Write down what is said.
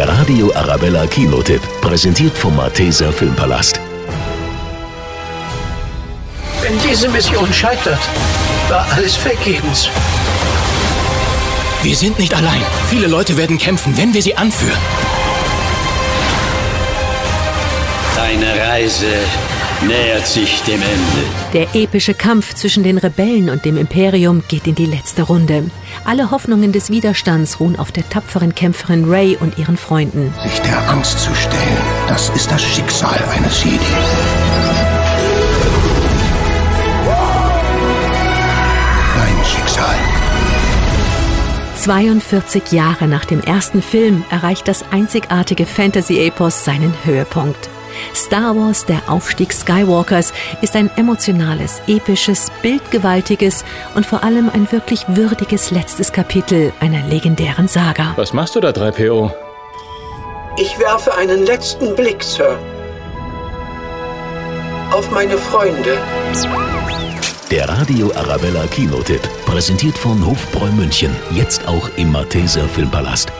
Der Radio Arabella Kinotipp, präsentiert vom Malteser Filmpalast. Wenn diese Mission scheitert, war alles vergebens. Wir sind nicht allein. Viele Leute werden kämpfen, wenn wir sie anführen. Deine Reise nähert sich dem Ende. Der epische Kampf zwischen den Rebellen und dem Imperium geht in die letzte Runde. Alle Hoffnungen des Widerstands ruhen auf der tapferen Kämpferin Ray und ihren Freunden. Sich der Angst zu stellen, das ist das Schicksal eines Jedi. Mein Schicksal. 42 Jahre nach dem ersten Film erreicht das einzigartige Fantasy-Epos seinen Höhepunkt. Star Wars, der Aufstieg Skywalkers, ist ein emotionales, episches, bildgewaltiges und vor allem ein wirklich würdiges letztes Kapitel einer legendären Saga. Was machst du da, 3PO? Ich werfe einen letzten Blick, Sir. Auf meine Freunde. Der Radio Arabella Kinotipp, präsentiert von Hofbräu München, jetzt auch im Malteser Filmpalast.